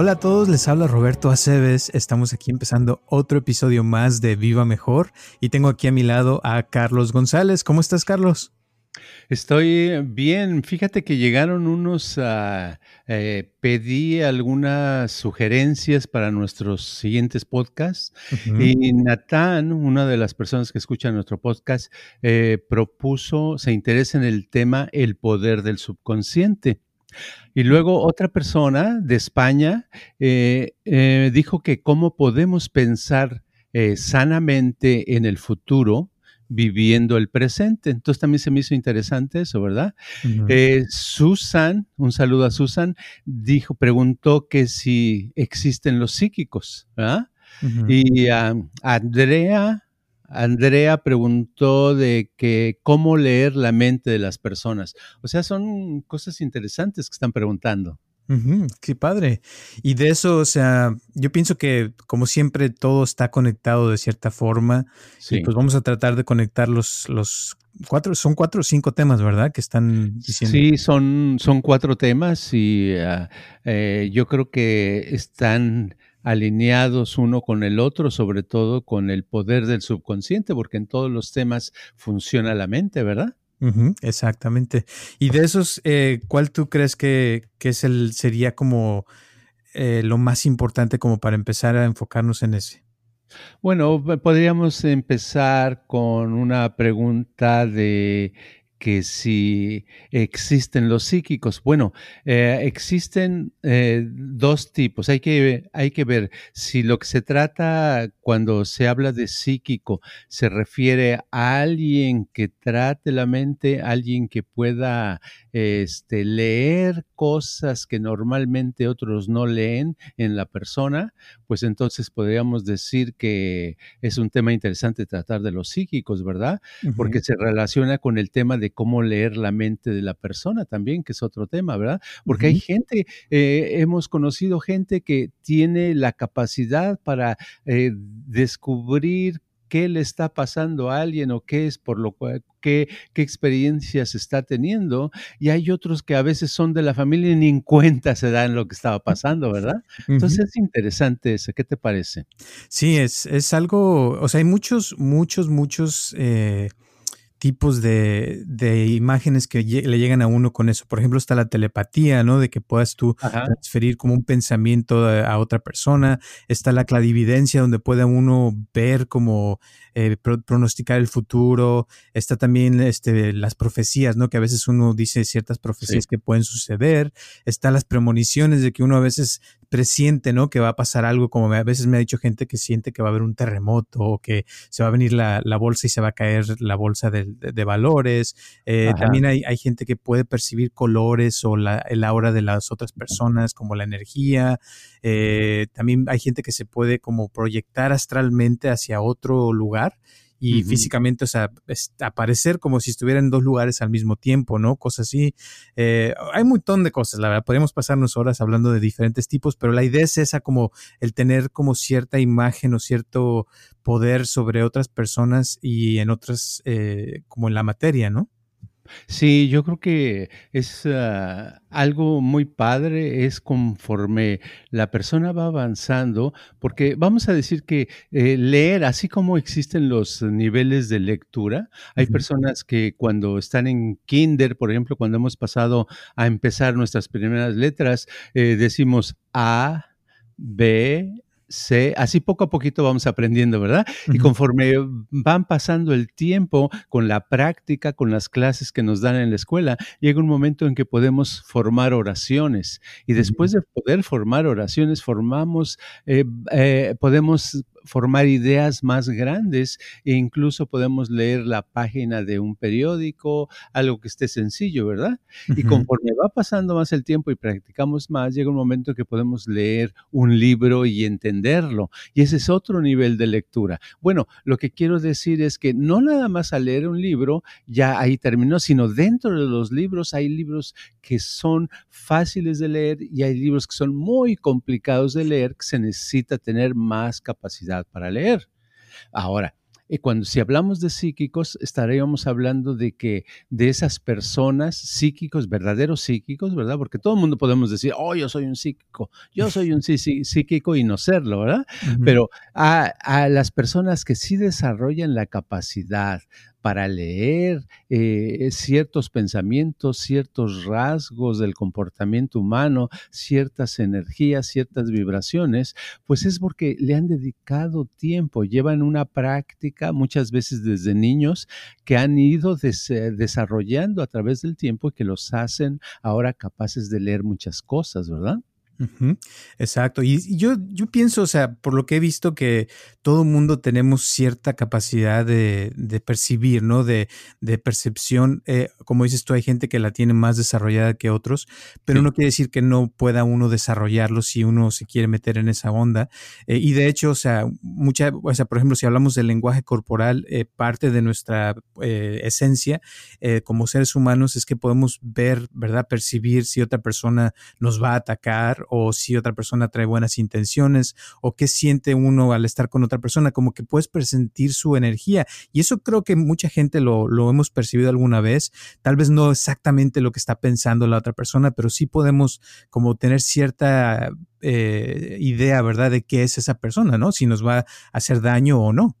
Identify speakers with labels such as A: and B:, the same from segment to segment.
A: Hola a todos, les habla Roberto Aceves. Estamos aquí empezando otro episodio más de Viva Mejor y tengo aquí a mi lado a Carlos González. ¿Cómo estás, Carlos?
B: Estoy bien. Fíjate que llegaron unos, uh, eh, pedí algunas sugerencias para nuestros siguientes podcasts y Natán, una de las personas que escuchan nuestro podcast, eh, propuso, se interesa en el tema el poder del subconsciente. Y luego otra persona de España eh, eh, dijo que cómo podemos pensar eh, sanamente en el futuro viviendo el presente. Entonces también se me hizo interesante eso, ¿verdad? Susan, un saludo a Susan, dijo, preguntó que si existen los psíquicos, ¿verdad? Y Andrea Andrea preguntó de que cómo leer la mente de las personas. O sea, son cosas interesantes que están preguntando.
A: Qué padre. Y de eso, o sea, yo pienso que como siempre todo está conectado de cierta forma. Sí. Y pues vamos a tratar de conectar los, los cuatro, son cuatro o cinco temas, ¿verdad? Que están diciendo.
B: Sí, son, son cuatro temas y ah, eh, yo creo que están alineados uno con el otro, sobre todo con el poder del subconsciente, porque en todos los temas funciona la mente, ¿verdad?
A: Exactamente. Y de esos, eh, ¿cuál tú crees que, es el, sería como eh, lo más importante como para empezar a enfocarnos en ese?
B: Bueno, podríamos empezar con una pregunta de que si existen los psíquicos. Bueno, eh, existen eh, dos tipos. Hay que, hay que ver si lo que se trata cuando se habla de psíquico se refiere a alguien que trate la mente, alguien que pueda este, leer cosas que normalmente otros no leen en la persona, pues entonces podríamos decir que es un tema interesante tratar de los psíquicos, ¿verdad? Porque se relaciona con el tema de cómo leer la mente de la persona también, que es otro tema, ¿verdad? Porque hay gente, eh, hemos conocido gente que tiene la capacidad para eh, descubrir qué le está pasando a alguien o qué es por lo cual, qué, qué experiencias está teniendo. Y hay otros que a veces son de la familia y ni en cuenta se dan lo que estaba pasando, ¿verdad? Entonces es interesante eso. ¿Qué te parece?
A: Sí, es, es algo, o sea, hay muchos, muchos, muchos... Eh, tipos de, de, imágenes que le llegan a uno con eso. Por ejemplo, está la telepatía, ¿no? De que puedas tú transferir como un pensamiento a, otra persona. Está la clarividencia, donde puede uno ver como eh, pronosticar el futuro. Está también este, las profecías, ¿no? Que a veces uno dice ciertas profecías que pueden suceder. Está las premoniciones de que uno a veces presiente, ¿no? Que va a pasar algo, como a veces me ha dicho gente que siente que va a haber un terremoto o que se va a venir la, bolsa y se va a caer la bolsa de, valores. Eh, también hay, hay, gente que puede percibir colores o la, el aura de las otras personas, como la energía. Eh, también hay gente que se puede como proyectar astralmente hacia otro lugar y físicamente, o sea, aparecer como si estuviera en dos lugares al mismo tiempo, ¿no? Cosas así. Eh, hay un montón de cosas, la verdad. Podríamos pasarnos horas hablando de diferentes tipos, pero la idea es esa, como el tener como cierta imagen o cierto poder sobre otras personas y en otras, eh, como en la materia, ¿no?
B: Sí, yo creo que es ah, algo muy padre, es conforme la persona va avanzando, porque vamos a decir que eh, leer, así como existen los niveles de lectura, hay personas que cuando están en kinder, por ejemplo, cuando hemos pasado a empezar nuestras primeras letras, eh, decimos A, B, así poco a poquito vamos aprendiendo, ¿verdad? Y conforme van pasando el tiempo con la práctica, con las clases que nos dan en la escuela, llega un momento en que podemos formar oraciones. Y después de poder formar oraciones, formamos, eh, eh, podemos formar ideas más grandes e incluso podemos leer la página de un periódico, algo que esté sencillo, ¿verdad? Y conforme va pasando más el tiempo y practicamos más, llega un momento que podemos leer un libro y entenderlo. Y ese es otro nivel de lectura. Bueno, lo que quiero decir es que no nada más al leer un libro ya ahí terminó, sino dentro de los libros hay libros que son fáciles de leer y hay libros que son muy complicados de leer que se necesita tener más capacidad para leer. Ahora, y cuando si hablamos de psíquicos, estaríamos hablando de que de esas personas psíquicos, verdaderos psíquicos, ¿verdad? Porque todo el mundo podemos decir, oh, yo soy un psíquico, yo soy un psíquico y no serlo, ¿verdad? Pero a, a, las personas que sí desarrollan la capacidad para leer eh, ciertos pensamientos, ciertos rasgos del comportamiento humano, ciertas energías, ciertas vibraciones, pues es porque le han dedicado tiempo, llevan una práctica muchas veces desde niños que han ido desarrollando a través del tiempo y que los hacen ahora capaces de leer muchas cosas, ¿verdad?
A: Exacto. Y, yo, yo pienso, o sea, por lo que he visto, que todo mundo tenemos cierta capacidad de, percibir, ¿no? De, percepción. Eh, como dices tú, hay gente que la tiene más desarrollada que otros, pero no quiere decir que no pueda uno desarrollarlo si uno se quiere meter en esa onda. Eh, y de hecho, o sea, mucha, o sea, por ejemplo, si hablamos del lenguaje corporal, eh, parte de nuestra esencia como seres humanos es que podemos ver, ¿verdad? Percibir si otra persona nos va a atacar o si otra persona trae buenas intenciones o qué siente uno al estar con otra persona, como que puedes presentir su energía. Y eso creo que mucha gente lo, lo hemos percibido alguna vez, tal vez no exactamente lo que está pensando la otra persona, pero sí podemos como tener cierta eh, idea, ¿verdad?, de qué es esa persona, ¿no? Si nos va a hacer daño o no.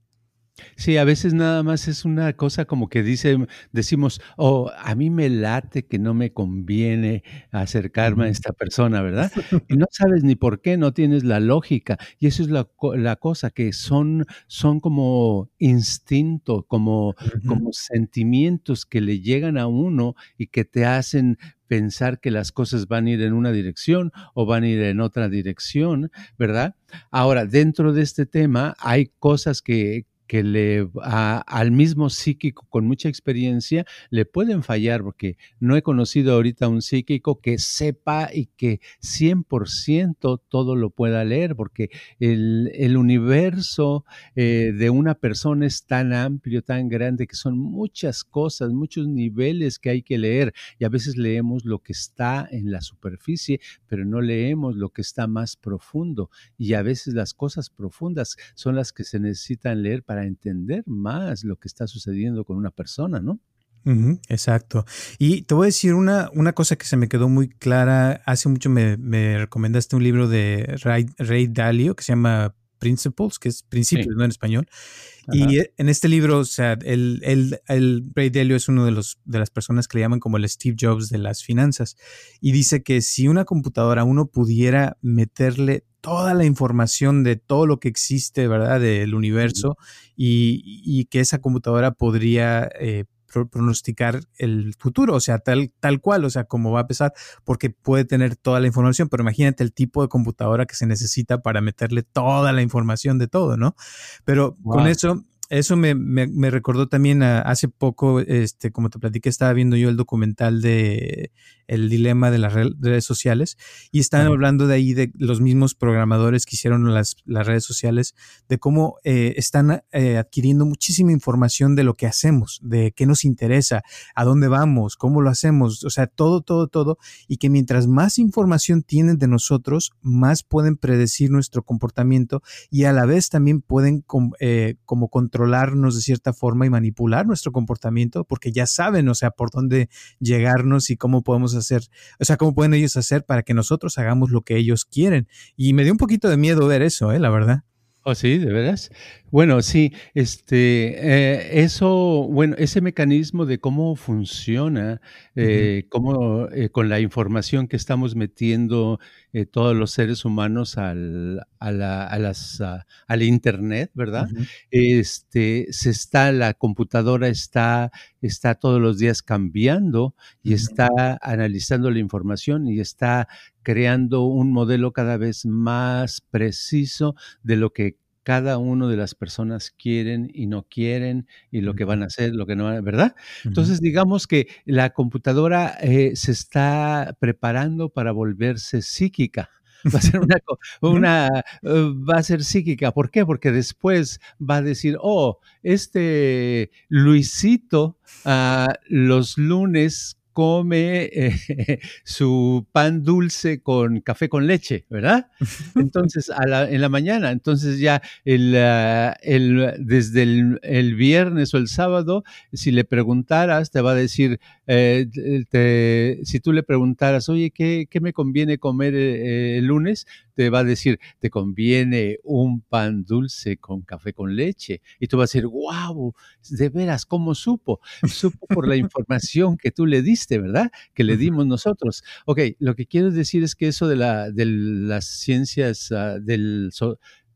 B: Sí, a veces nada más es una cosa como que dice, decimos, oh, a mí me late que no me conviene acercarme a esta persona, ¿verdad? Y no sabes ni por qué, no tienes la lógica. Y eso es la, la cosa, que son, son como instinto, como, como sentimientos que le llegan a uno y que te hacen pensar que las cosas van a ir en una dirección o van a ir en otra dirección, ¿verdad? Ahora, dentro de este tema hay cosas que, que le al mismo psíquico con mucha experiencia le pueden fallar porque no he conocido ahorita un psíquico que sepa y que 100% todo lo pueda leer porque el, el universo eh, de una persona es tan amplio, tan grande que son muchas cosas, muchos niveles que hay que leer y a veces leemos lo que está en la superficie, pero no leemos lo que está más profundo y a veces las cosas profundas son las que se necesitan leer para entender más lo que está sucediendo con una persona, ¿no?
A: exacto. Y te voy a decir una, una cosa que se me quedó muy clara. Hace mucho me, recomendaste un libro de Ray, Dalio que se llama Principles, que es Principios, ¿no? En español. Y en este libro, o sea, el, el, el, Ray Dalio es uno de, los, de las personas que le llaman como el Steve Jobs de las finanzas. Y dice que si una computadora uno pudiera meterle toda la información de todo lo que existe, ¿verdad? Del universo y, que esa computadora podría eh, pronosticar el futuro, o sea, tal, tal cual, o sea, cómo va a pesar, porque puede tener toda la información, pero imagínate el tipo de computadora que se necesita para meterle toda la información de todo, ¿no? Pero con eso eso me, me, recordó también hace poco, este, como te platiqué, estaba viendo yo el documental de El dilema de las redes sociales y estaban hablando de ahí de los mismos programadores que hicieron las, las redes sociales, de cómo eh, están eh, adquiriendo muchísima información de lo que hacemos, de qué nos interesa, a dónde vamos, cómo lo hacemos, o sea, todo, todo, todo, y que mientras más información tienen de nosotros, más pueden predecir nuestro comportamiento y a la vez también pueden eh, como controlar controlarnos de cierta forma y manipular nuestro comportamiento porque ya saben, o sea, por dónde llegarnos y cómo podemos hacer, o sea, cómo pueden ellos hacer para que nosotros hagamos lo que ellos quieren. Y me dio un poquito de miedo ver eso, ¿eh? La verdad.
B: Oh, sí, de veras. Bueno, sí, este, eh, eso, bueno, ese mecanismo de cómo funciona, eh, cómo eh, con la información que estamos metiendo todos los seres humanos al, a la, a las, al internet, ¿verdad? Este, se está, la computadora está, está todos los días cambiando y está analizando la información y está creando un modelo cada vez más preciso de lo que cada uno de las personas quieren y no quieren y lo que van a hacer, lo que no van a, ¿verdad? Entonces, digamos que la computadora eh, se está preparando para volverse psíquica. Va a ser una, una eh, va a ser psíquica. ¿Por qué? Porque después va a decir, oh, este Luisito ah, los lunes come eh, su pan dulce con café con leche, ¿verdad? Entonces, en la mañana, entonces ya el, ah, desde el, viernes o el sábado, si le preguntaras, te va a decir, eh, si tú le preguntaras, oye, ¿qué, me conviene comer eh, el lunes? te va a decir, te conviene un pan dulce con café con leche. Y tú vas a decir, wow, de veras, ¿cómo supo? Supo por la información que tú le diste, ¿verdad? Que le dimos nosotros. Ok, lo que quiero decir es que eso de, la, de las ciencias, uh, del...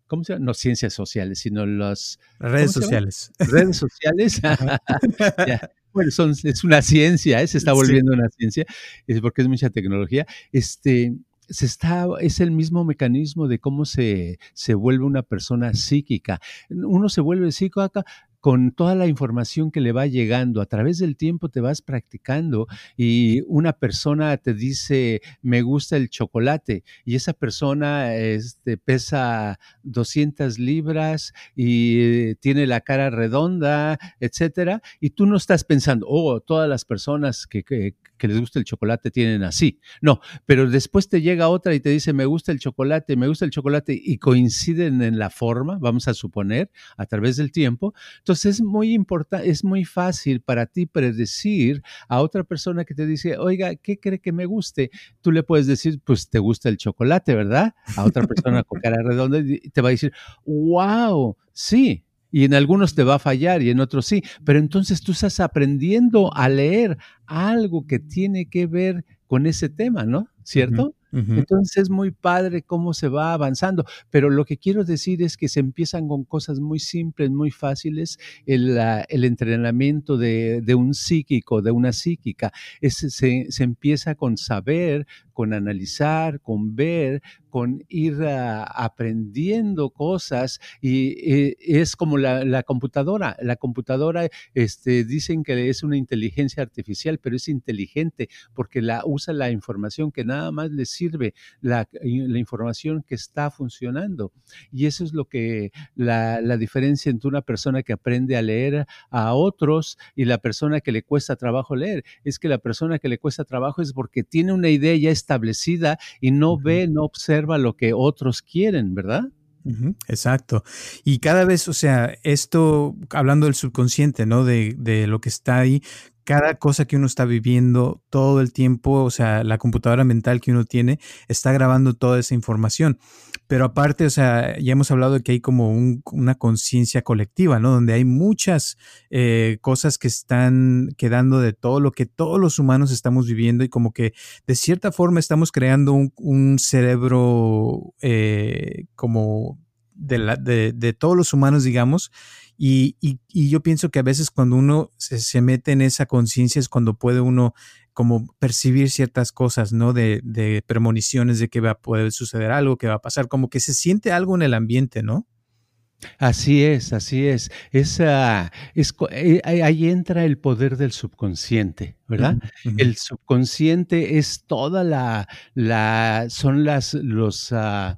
B: ¿cómo se llama? No ciencias sociales, sino las
A: redes sociales.
B: Redes sociales. Bueno, son, es una ciencia, ¿eh? se está volviendo una ciencia, es porque es mucha tecnología. Este, se está, es el mismo mecanismo de cómo se, se vuelve una persona psíquica. Uno se vuelve psíquico acá con toda la información que le va llegando. A través del tiempo te vas practicando y una persona te dice, me gusta el chocolate y esa persona este, pesa 200 libras y tiene la cara redonda, etcétera, y tú no estás pensando, oh, todas las personas que, les gusta el chocolate tienen así. No, pero después te llega otra y te dice, me gusta el chocolate, me gusta el chocolate y coinciden en la forma, vamos a suponer, a través del tiempo. Es muy importante, es muy fácil para ti predecir a otra persona que te dice, oiga, ¿qué cree que me guste? Tú le puedes decir, pues te gusta el chocolate, ¿verdad? A otra persona con cara redonda y te va a decir, wow, sí, y en algunos te va a fallar y en otros sí, pero entonces tú estás aprendiendo a leer algo que tiene que ver con ese tema, ¿no? ¿Cierto? Entonces es muy padre cómo se va avanzando, pero lo que quiero decir es que se empiezan con cosas muy simples, muy fáciles. El, el entrenamiento de, un psíquico, de una psíquica, se empieza con saber, con analizar, con ver, con ir ah, aprendiendo cosas y eh, es como la, la, computadora. La computadora este, dicen que es una inteligencia artificial, pero es inteligente porque la, usa la información que nada más le sirve, la, la información que está funcionando. Y eso es lo que la, la diferencia entre una persona que aprende a leer a otros y la persona que le cuesta trabajo leer. Es que la persona que le cuesta trabajo es porque tiene una idea ya establecida y no ve, no observa lo que otros quieren, ¿verdad?
A: exacto. Y cada vez, o sea, esto, hablando del subconsciente, ¿no? De, de, lo que está ahí, cada cosa que uno está viviendo todo el tiempo, o sea, la computadora mental que uno tiene está grabando toda esa información. Pero aparte, o sea, ya hemos hablado de que hay como una conciencia colectiva, ¿no? Donde hay muchas eh, cosas que están quedando de todo lo que todos los humanos estamos viviendo y como que de cierta forma estamos creando un, cerebro eh, como de, de todos los humanos, digamos, y, yo pienso que a veces cuando uno se, mete en esa conciencia es cuando puede uno como percibir ciertas cosas, ¿no? De, de, premoniciones de que va a poder suceder algo, que va a pasar, como que se siente algo en el ambiente, ¿no?
B: Así es, así es. Esa, es eh, ahí entra el poder del subconsciente, ¿verdad? El subconsciente es toda la, la son las, los, uh,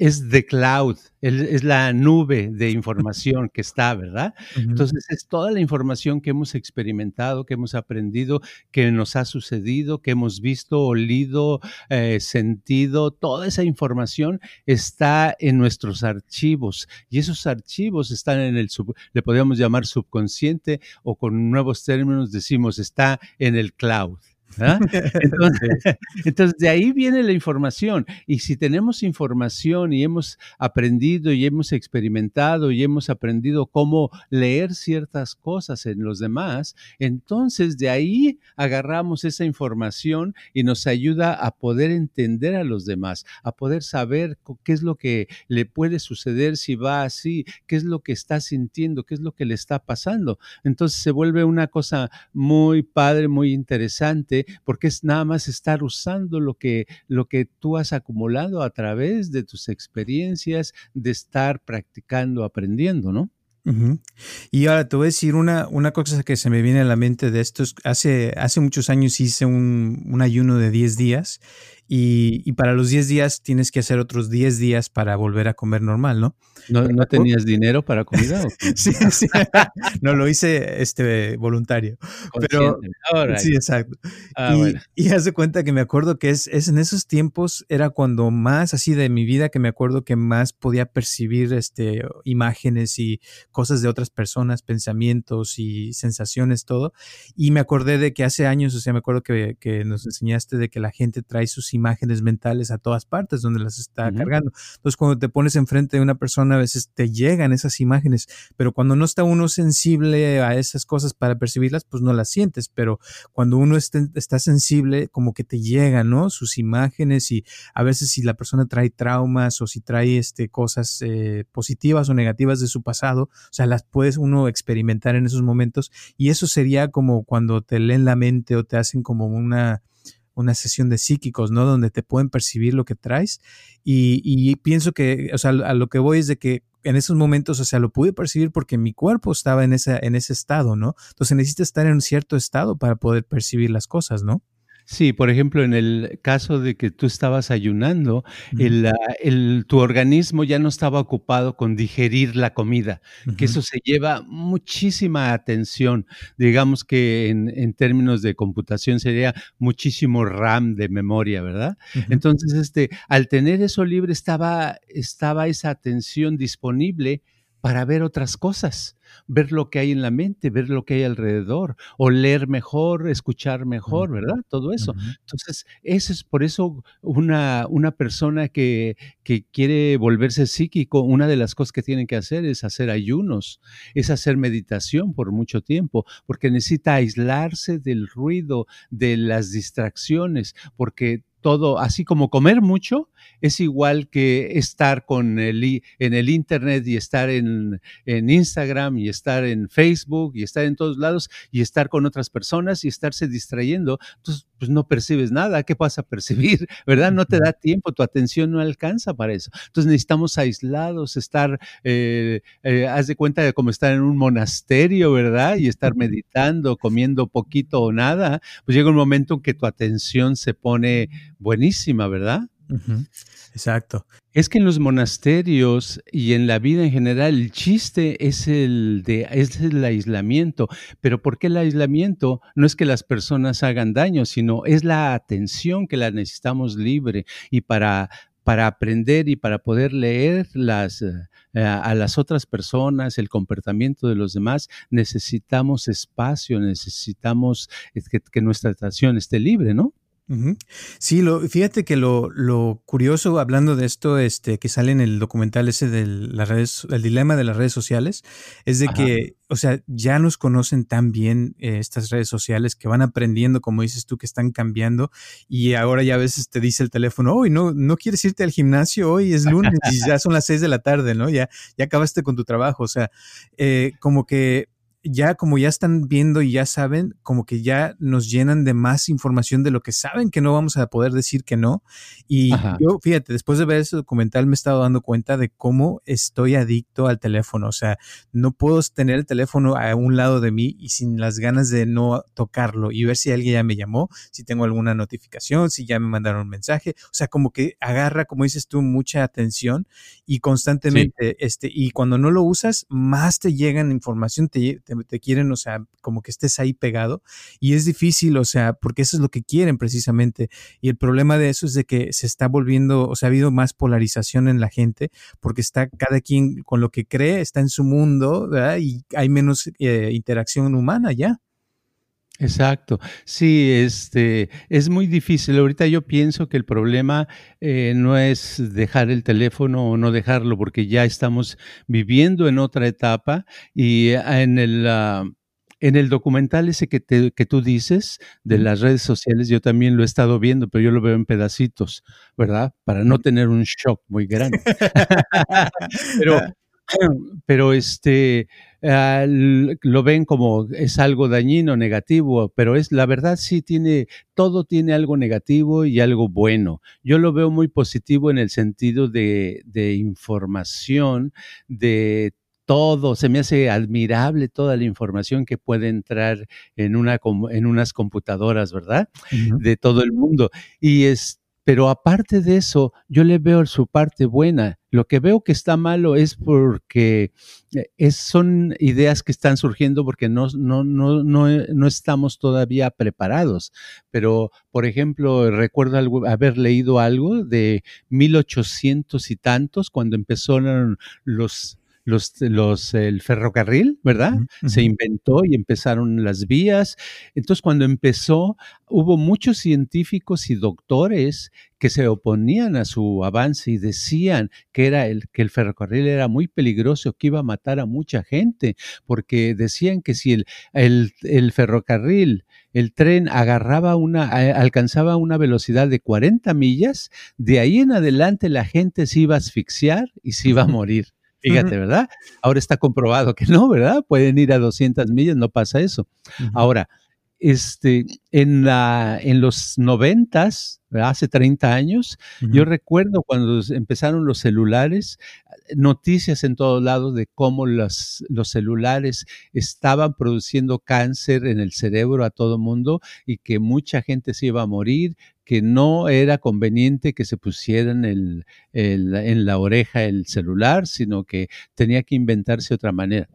B: es the cloud, es la nube de información que está, ¿verdad? Entonces es toda la información que hemos experimentado, que hemos aprendido, que nos ha sucedido, que hemos visto, olido, eh, sentido, toda esa información está en nuestros archivos y esos archivos están en el, sub, le podríamos llamar subconsciente o con nuevos términos decimos está en el cloud. Entonces, de ahí viene la información. Y si tenemos información y hemos aprendido y hemos experimentado y hemos aprendido cómo leer ciertas cosas en los demás, entonces de ahí agarramos esa información y nos ayuda a poder entender a los demás, a poder saber qué es lo que le puede suceder si va así, qué es lo que está sintiendo, qué es lo que le está pasando. Entonces se vuelve una cosa muy padre, muy interesante porque es nada más estar usando lo que, lo que tú has acumulado a través de tus experiencias, de estar practicando, aprendiendo, ¿no?
A: Y ahora te voy a decir una, una cosa que se me viene a la mente de esto. Hace, hace muchos años hice un, un ayuno de 10 días y, para los 10 días tienes que hacer otros 10 días para volver a comer normal, ¿no?
B: ¿No, ¿no tenías dinero para comida?
A: sí, sí. no, lo hice este, voluntario. Pero, sí, exacto. Ah, y, haz de cuenta que me acuerdo que es, es, en esos tiempos era cuando más así de mi vida que me acuerdo que más podía percibir este, imágenes y cosas de otras personas, pensamientos y sensaciones, todo. Y me acordé de que hace años, o sea, me acuerdo que, que nos enseñaste de que la gente trae sus imágenes mentales a todas partes donde las está cargando. Entonces, cuando te pones enfrente de una persona, a veces te llegan esas imágenes, pero cuando no está uno sensible a esas cosas para percibirlas, pues no las sientes, pero cuando uno está, sensible, como que te llegan, ¿no? Sus imágenes y a veces si la persona trae traumas o si trae este, cosas eh, positivas o negativas de su pasado, o sea, las puedes uno experimentar en esos momentos y eso sería como cuando te leen la mente o te hacen como una una sesión de psíquicos, ¿no? Donde te pueden percibir lo que traes. Y, pienso que, o sea, a lo que voy es de que en esos momentos, o sea, lo pude percibir porque mi cuerpo estaba en, esa, en ese estado, ¿no? Entonces necesitas estar en un cierto estado para poder percibir las cosas, ¿no?
B: Sí, por ejemplo, en el caso de que tú estabas ayunando, el, el, tu organismo ya no estaba ocupado con digerir la comida, que eso se lleva muchísima atención. Digamos que en, en, términos de computación sería muchísimo RAM de memoria, ¿verdad? Entonces, este, al tener eso libre, estaba, estaba esa atención disponible para ver otras cosas, ver lo que hay en la mente, ver lo que hay alrededor, o leer mejor, escuchar mejor, ¿verdad? Todo eso. Entonces, eso es por eso una, una persona que, que, quiere volverse psíquico, una de las cosas que tiene que hacer es hacer ayunos, es hacer meditación por mucho tiempo, porque necesita aislarse del ruido, de las distracciones, porque todo, así como comer mucho, es igual que estar con el, en el Internet y estar en, en, Instagram y estar en Facebook y estar en todos lados y estar con otras personas y estarse distrayendo. Entonces, pues no percibes nada. ¿Qué vas a percibir? ¿Verdad? No te da tiempo, tu atención no alcanza para eso. Entonces necesitamos aislados, estar, eh, eh, haz de cuenta de como estar en un monasterio, ¿verdad? Y estar meditando, comiendo poquito o nada. Pues llega un momento en que tu atención se pone buenísima, ¿verdad?
A: Exacto.
B: Es que en los monasterios y en la vida en general el chiste es el de es el aislamiento, pero ¿por qué el aislamiento? No es que las personas hagan daño, sino es la atención que la necesitamos libre y para para aprender y para poder leer las, eh, a las otras personas, el comportamiento de los demás, necesitamos espacio, necesitamos eh, que, que nuestra atención esté libre, ¿no?
A: Sí, lo, fíjate que lo, lo, curioso, hablando de esto, este, que sale en el documental ese de las redes, el dilema de las redes sociales, es de que, o sea, ya nos conocen tan bien eh, estas redes sociales que van aprendiendo, como dices tú, que están cambiando y ahora ya a veces te dice el teléfono, hoy no, no quieres irte al gimnasio, hoy es lunes y ya son las seis de la tarde, ¿no? Ya, ya acabaste con tu trabajo, o sea, eh, como que ya como ya están viendo y ya saben, como que ya nos llenan de más información de lo que saben que no vamos a poder decir que no. Y yo, fíjate, después de ver ese documental me he estado dando cuenta de cómo estoy adicto al teléfono. O sea, no puedo tener el teléfono a un lado de mí y sin las ganas de no tocarlo y ver si alguien ya me llamó, si tengo alguna notificación, si ya me mandaron un mensaje. O sea, como que agarra, como dices tú, mucha atención y constantemente, este, y cuando no lo usas, más te llegan información, te te, quieren, o sea, como que estés ahí pegado y es difícil, o sea, porque eso es lo que quieren precisamente. Y el problema de eso es de que se está volviendo, o sea, ha habido más polarización en la gente porque está cada quien con lo que cree, está en su mundo, ¿verdad? Y hay menos eh, interacción humana ya.
B: Exacto. Sí, este es muy difícil. Ahorita yo pienso que el problema eh, no es dejar el teléfono o no dejarlo, porque ya estamos viviendo en otra etapa y ah, en el ah, en el documental ese que, te, que tú dices de las redes sociales, yo también lo he estado viendo, pero yo lo veo en pedacitos, ¿verdad? Para no tener un shock muy grande. pero pero este ah, lo ven como es algo dañino, negativo, pero es la verdad sí tiene todo tiene algo negativo y algo bueno. Yo lo veo muy positivo en el sentido de, de información, de todo, se me hace admirable toda la información que puede entrar en, una, en unas computadoras, ¿verdad? De todo el mundo. Y es, pero aparte de eso, yo le veo su parte buena. Lo que veo que está malo es porque eh, es, son ideas que están surgiendo porque no, no, no, no, estamos todavía preparados. Pero, por ejemplo, recuerdo haber leído algo de 1800 y tantos, cuando empezaron los los, los, el ferrocarril, ¿verdad? Se inventó y empezaron las vías. Entonces, cuando empezó, hubo muchos científicos y doctores que se oponían a su avance y decían que, era el, que el ferrocarril era muy peligroso, que iba a matar a mucha gente, porque decían que si el, el, el ferrocarril el tren agarraba una, alcanzaba una velocidad de 40 millas, de ahí en adelante la gente se iba a asfixiar y se iba a morir. Fíjate, ¿verdad? Ahora está comprobado que no, ¿verdad? Pueden ir a 200 millas, no pasa eso. Ahora, este, en, la, en los noventas, hace 30 años, yo recuerdo cuando empezaron los celulares, noticias en todos lados de cómo los, los celulares estaban produciendo cáncer en el cerebro a todo mundo y que mucha gente se iba a morir, que no era conveniente que se pusieran el, en la oreja el celular, sino que tenía que inventarse otra manera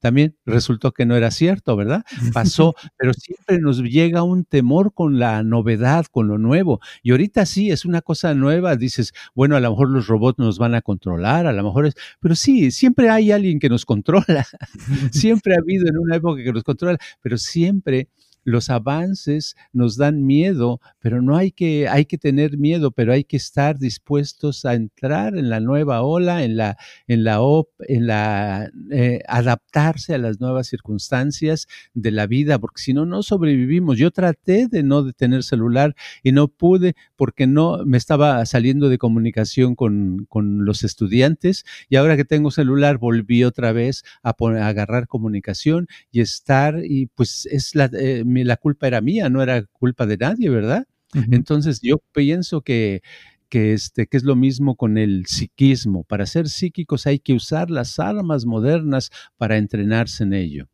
B: también resultó que no era cierto, ¿verdad? Pasó, pero siempre nos llega un temor con la novedad, con lo nuevo. Y ahorita sí, es una cosa nueva, dices, bueno, a lo mejor los robots nos van a controlar, a lo mejor es, pero sí, siempre hay alguien que nos controla, siempre ha habido en una época que nos controla, pero siempre los avances nos dan miedo, pero no hay que, hay que tener miedo, pero hay que estar dispuestos a entrar en la nueva ola, en la, en la, en la eh, adaptarse a las nuevas circunstancias de la vida, porque si no, no sobrevivimos. Yo traté de no tener celular y no pude porque no me estaba saliendo de comunicación con, con los estudiantes y ahora que tengo celular volví otra vez a agarrar comunicación y estar y pues es la... Eh, la culpa era mía, no era culpa de nadie, ¿verdad? Entonces yo pienso que, que, este, que es lo mismo con el psiquismo. Para ser psíquicos hay que usar las armas modernas para entrenarse en ello.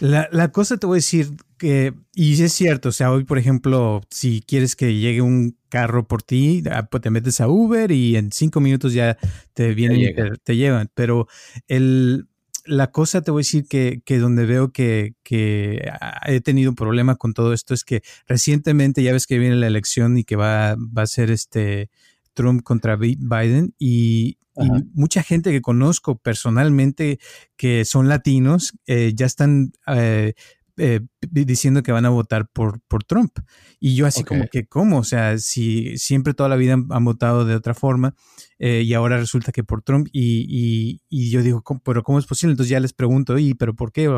A: la, la, cosa te voy a decir que, y es cierto, o sea, hoy por ejemplo, si quieres que llegue un carro por ti, ah, pues te metes a Uber y en cinco minutos ya te vienen y te llevan, pero el, la cosa te voy a decir que, que donde veo que, que, he tenido un problema con todo esto es que recientemente ya ves que viene la elección y que va, va a ser este Trump contra Biden y, mucha gente que conozco personalmente que son latinos eh, ya están eh, eh, diciendo que van a votar por, por Trump. Y yo así como que, ¿cómo? O sea, si siempre toda la vida han, votado de otra forma eh, y ahora resulta que por Trump y, y, yo digo, pero ¿cómo es posible? Entonces ya les pregunto, ¿y pero por qué?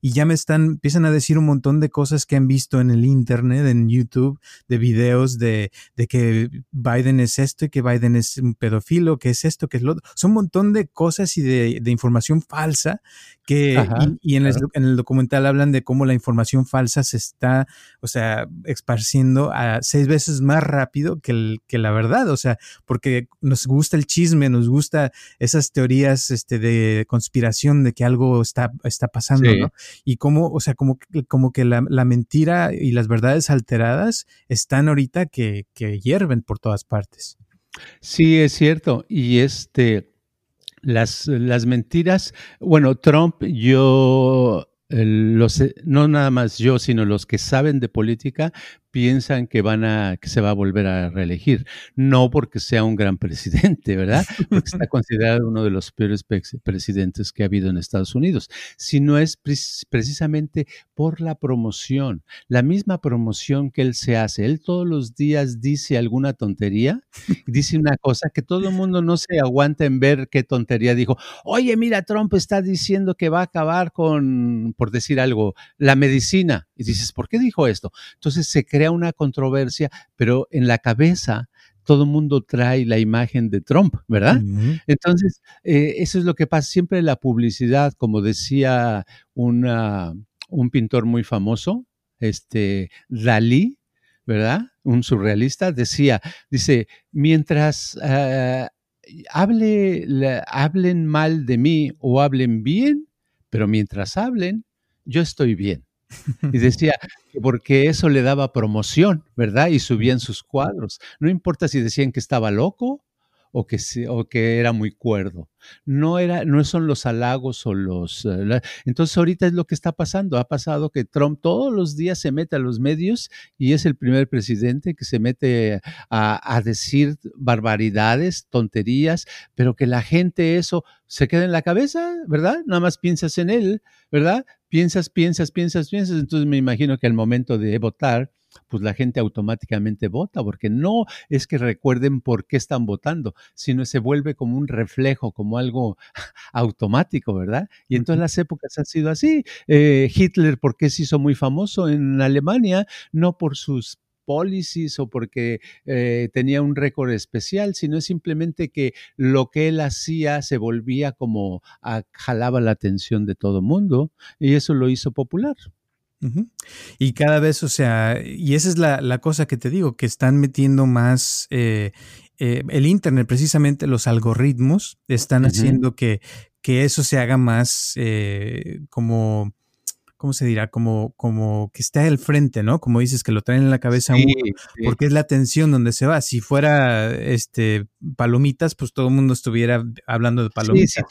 A: Y ya me están, empiezan a decir un montón de cosas que han visto en el Internet, en YouTube, de videos de, de que Biden es esto y que Biden es un pedófilo, que es esto, que es lo otro. Son un montón de cosas y de, de información falsa que, y, en, el, en el documental hablan de cómo la información falsa se está, o sea, esparciendo a seis veces más rápido que, el, que la verdad, o sea, porque nos gusta el chisme, nos gusta esas teorías este, de conspiración de que algo está, está pasando, ¿no? Y cómo, o sea, como, como que la, la, mentira y las verdades alteradas están ahorita que, que hierven por todas partes.
B: Sí, es cierto. Y este, las, las mentiras, bueno, Trump, yo los, no nada más yo, sino los que saben de política, piensan que van a, que se va a volver a reelegir. No porque sea un gran presidente, ¿verdad? Porque está considerado uno de los peores presidentes que ha habido en Estados Unidos, sino es precisamente por la promoción, la misma promoción que él se hace. Él todos los días dice alguna tontería, dice una cosa que todo el mundo no se aguanta en ver qué tontería dijo. Oye, mira, Trump está diciendo que va a acabar con, por decir algo, la medicina. Y dices, ¿por qué dijo esto? Entonces se crea una controversia, pero en la cabeza todo el mundo trae la imagen de Trump, ¿verdad? Entonces, eh, eso es lo que pasa. Siempre la publicidad, como decía una, un pintor muy famoso, este, Dalí, ¿verdad? Un surrealista, decía, dice, mientras eh, hable, hablen mal de mí o hablen bien, pero mientras hablen, yo estoy bien. Y decía, porque eso le daba promoción, ¿verdad? Y subían sus cuadros. No importa si decían que estaba loco o que, o que era muy cuerdo. No, era, no son los halagos o los... Eh, entonces ahorita es lo que está pasando. Ha pasado que Trump todos los días se mete a los medios y es el primer presidente que se mete a, a decir barbaridades, tonterías, pero que la gente eso se queda en la cabeza, ¿verdad? Nada más piensas en él, ¿verdad? Piensas, piensas, piensas, piensas. Entonces me imagino que al momento de votar, pues la gente automáticamente vota, porque no es que recuerden por qué están votando, sino se vuelve como un reflejo, como algo automático, ¿verdad? Y en todas las épocas ha sido así. Eh, Hitler, ¿por qué se hizo muy famoso en Alemania? No por sus policies o porque eh, tenía un récord especial, sino simplemente que lo que él hacía se volvía como a, jalaba la atención de todo mundo y eso lo hizo popular.
A: Y cada vez, o sea, y esa es la, cosa que te digo, que están metiendo más eh, eh, el Internet, precisamente los algoritmos, están haciendo que, que, eso se haga más eh, como ¿cómo se dirá? Como, como que esté al frente, ¿no? Como dices, que lo traen en la cabeza uno, porque es la atención donde se va. Si fuera este palomitas, pues todo el mundo estuviera hablando de palomitas.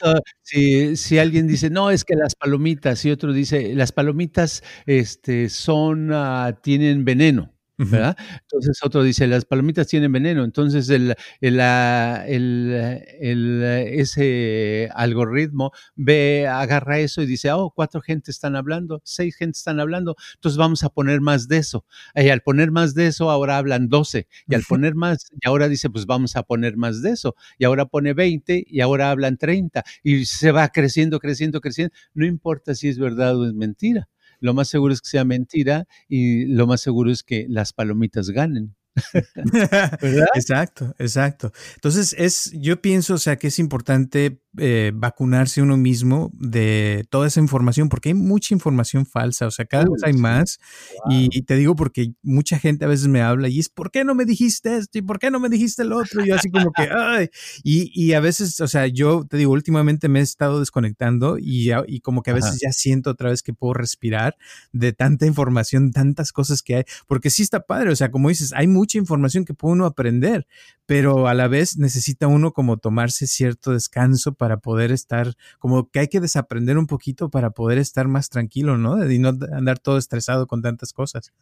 B: Sí, si alguien dice, no, es que las palomitas, y otro dice, las palomitas este, son, ah, tienen veneno. ¿Verdad? Entonces otro dice, las palomitas tienen veneno, entonces el, el, el, ese algoritmo ve, agarra eso y dice, oh, cuatro gente están hablando, seis gente están hablando, entonces vamos a poner más de eso. Y al poner más de eso, ahora hablan doce, y al poner más, y ahora dice, pues vamos a poner más de eso, y ahora pone veinte, y ahora hablan treinta, y se va creciendo, creciendo, creciendo, no importa si es verdad o es mentira lo más seguro es que sea mentira y lo más seguro es que las palomitas ganen.
A: exacto, exacto. Entonces, es, yo pienso, o sea, que es importante eh, vacunarse uno mismo de toda esa información, porque hay mucha información falsa, o sea, cada vez hay más. Y, te digo porque mucha gente a veces me habla y es, ¿por qué no me dijiste esto? ¿Y por qué no me dijiste el otro? Y yo así como que, ay. Y, y a veces, o sea, yo te digo, últimamente me he estado desconectando y, y como que a veces ya siento otra vez que puedo respirar de tanta información, tantas cosas que hay, porque sí está padre, o sea, como dices, hay mucha información que puede uno aprender, pero a la vez necesita uno como tomarse cierto descanso para poder estar, como que hay que desaprender un poquito para poder estar más tranquilo, ¿no? Y no andar todo estresado con tantas cosas.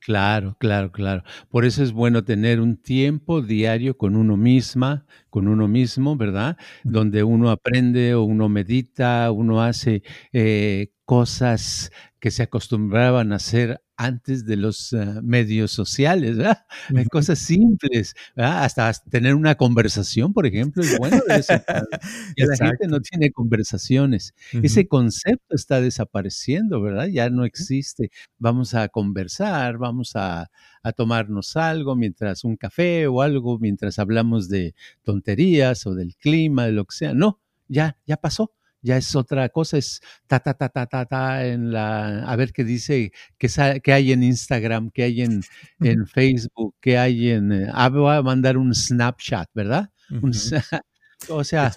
B: Claro, claro, claro. Por eso es bueno tener un tiempo diario con uno misma, con uno mismo, ¿verdad? Donde uno aprende o uno medita, uno hace eh, cosas que se acostumbraban a hacer antes de los eh, medios sociales, ¿verdad? Cosas simples, Hasta tener una conversación, por ejemplo, es bueno de la gente no tiene conversaciones. Ese concepto está desapareciendo, ¿verdad? Ya no existe. Vamos a conversar, vamos a, a tomarnos algo mientras un café o algo, mientras hablamos de tonterías o del clima, de lo que sea. No, ya, ya pasó ya es otra cosa, es ta, ta, ta, ta, ta, ta, en la, a ver qué dice, qué, hay en Instagram, qué hay en, en Facebook, qué hay en, eh, ah, voy a mandar un Snapchat, ¿verdad? o sea,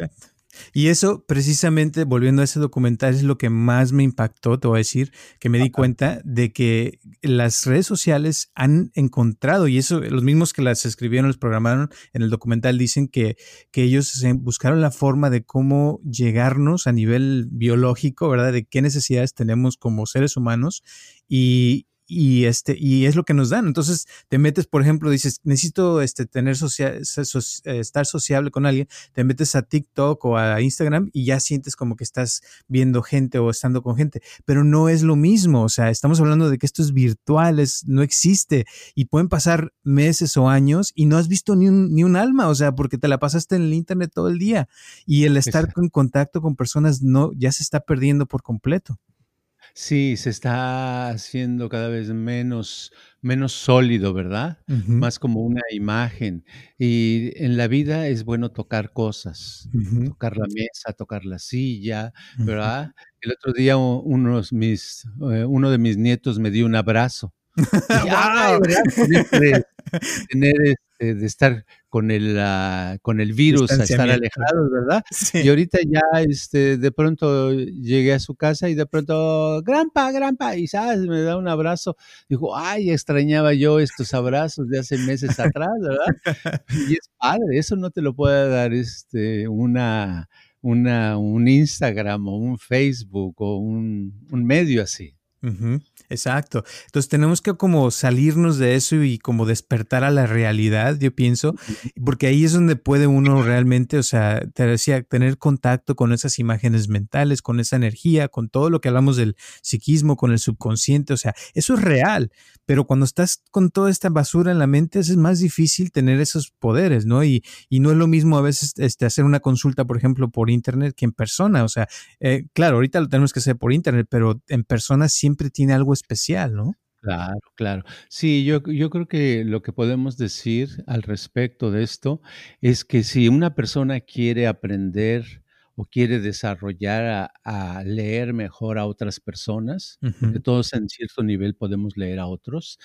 A: y eso, precisamente, volviendo a ese documental, es lo que más me impactó, te voy a decir, que me di cuenta de que las redes sociales han encontrado, y eso, los mismos que las escribieron, los programaron en el documental, dicen que, que ellos buscaron la forma de cómo llegarnos a nivel biológico, ¿verdad? De qué necesidades tenemos como seres humanos y, y este y es lo que nos dan. Entonces te metes, por ejemplo, dices, necesito este tener social, estar sociable con alguien, te metes a TikTok o a Instagram y ya sientes como que estás viendo gente o estando con gente, pero no es lo mismo, o sea, estamos hablando de que esto es virtual, es, no existe y pueden pasar meses o años y no has visto ni un, ni un alma, o sea, porque te la pasaste en el internet todo el día y el estar en contacto con personas no ya se está perdiendo por completo.
B: Sí, se está haciendo cada vez menos, menos sólido, ¿verdad? Más como una imagen. Y en la vida es bueno tocar cosas, tocar la mesa, tocar la silla, ¿verdad? El otro día unos mis, eh, uno de mis nietos me dio un abrazo. tener este, de estar con el, ah, con el virus, a estar alejados, ¿verdad? Y ahorita ya este, de pronto llegué a su casa y de pronto, granpa, granpa, y ¿sabes? me da un abrazo. Dijo, ay, extrañaba yo estos abrazos de hace meses atrás, ¿verdad? Y es padre, eso no te lo puede dar este, una, una, un Instagram o un Facebook o un, un medio así.
A: Exacto. Entonces tenemos que como salirnos de eso y como despertar a la realidad, yo pienso, porque ahí es donde puede uno realmente, o sea, te decía, tener contacto con esas imágenes mentales, con esa energía, con todo lo que hablamos del psiquismo, con el subconsciente, o sea, eso es real, pero cuando estás con toda esta basura en la mente es más difícil tener esos poderes, ¿no? Y, y no es lo mismo a veces este, hacer una consulta, por ejemplo, por internet que en persona, o sea, eh, claro, ahorita lo tenemos que hacer por internet, pero en persona siempre tiene algo especial, ¿no?
B: Claro, claro. Sí, yo, yo creo que lo que podemos decir al respecto de esto es que si una persona quiere aprender o quiere desarrollar a, leer mejor a otras personas, porque todos en cierto nivel podemos leer a otros,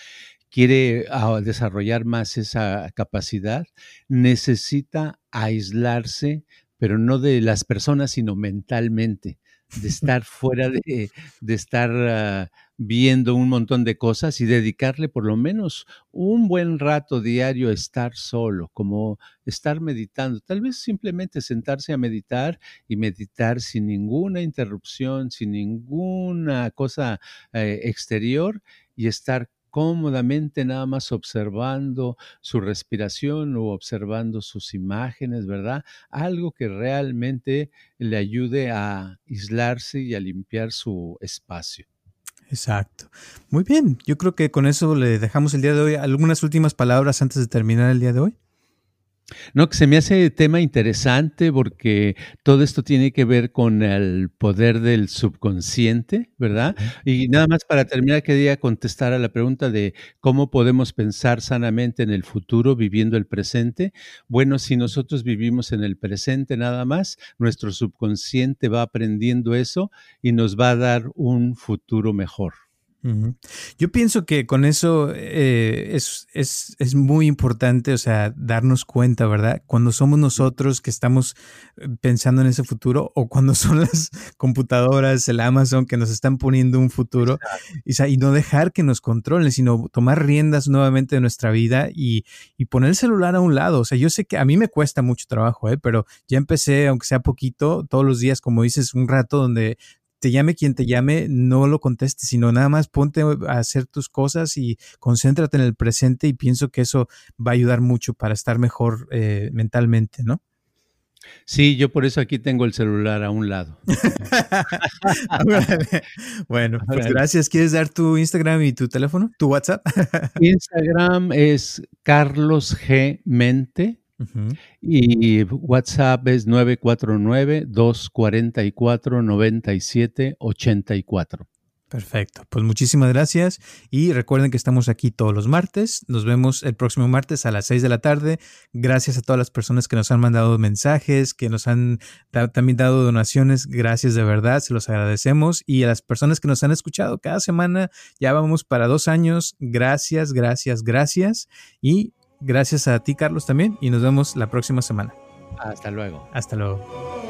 B: quiere ah, desarrollar más esa capacidad, necesita aislarse, pero no de las personas, sino mentalmente de estar fuera de, de estar ah, viendo un montón de cosas y dedicarle por lo menos un buen rato diario a estar solo, como estar meditando. Tal vez simplemente sentarse a meditar y meditar sin ninguna interrupción, sin ninguna cosa eh, exterior y estar cómodamente nada más observando su respiración o observando sus imágenes, ¿verdad? Algo que realmente le ayude a aislarse y a limpiar su espacio.
A: Exacto. Muy bien, yo creo que con eso le dejamos el día de hoy. ¿Algunas últimas palabras antes de terminar el día de hoy?
B: No, que se me hace tema interesante porque todo esto tiene que ver con el poder del subconsciente, ¿verdad? Y nada más para terminar, quería contestar a la pregunta de cómo podemos pensar sanamente en el futuro viviendo el presente. Bueno, si nosotros vivimos en el presente nada más, nuestro subconsciente va aprendiendo eso y nos va a dar un futuro mejor.
A: Yo pienso que con eso eh, es, es, muy importante, o sea, darnos cuenta, ¿verdad? Cuando somos nosotros que estamos eh, pensando en ese futuro o cuando son las computadoras, el Amazon que nos están poniendo un futuro y, y, no dejar que nos controlen, sino tomar riendas nuevamente de nuestra vida y, y, poner el celular a un lado. O sea, yo sé que a mí me cuesta mucho trabajo, ¿eh? pero ya empecé, aunque sea poquito, todos los días, como dices, un rato donde te llame quien te llame, no lo contestes, sino nada más ponte a hacer tus cosas y concéntrate en el presente y pienso que eso va a ayudar mucho para estar mejor eh, mentalmente, ¿no?
B: Sí, yo por eso aquí tengo el celular a un lado.
A: bueno, pues gracias. ¿Quieres dar tu Instagram y tu teléfono, tu WhatsApp?
B: Instagram es Carlos G. Mente y WhatsApp es 949-244-9784.
A: Perfecto, pues muchísimas gracias y recuerden que estamos aquí todos los martes, nos vemos el próximo martes a las 6 de la tarde, gracias a todas las personas que nos han mandado mensajes, que nos han también dado donaciones, gracias de verdad, se los agradecemos. Y a las personas que nos han escuchado cada semana, ya vamos para dos años, gracias, gracias, gracias. Y Gracias a ti, Carlos, también, y nos vemos la próxima semana.
B: Hasta luego.
A: Hasta luego.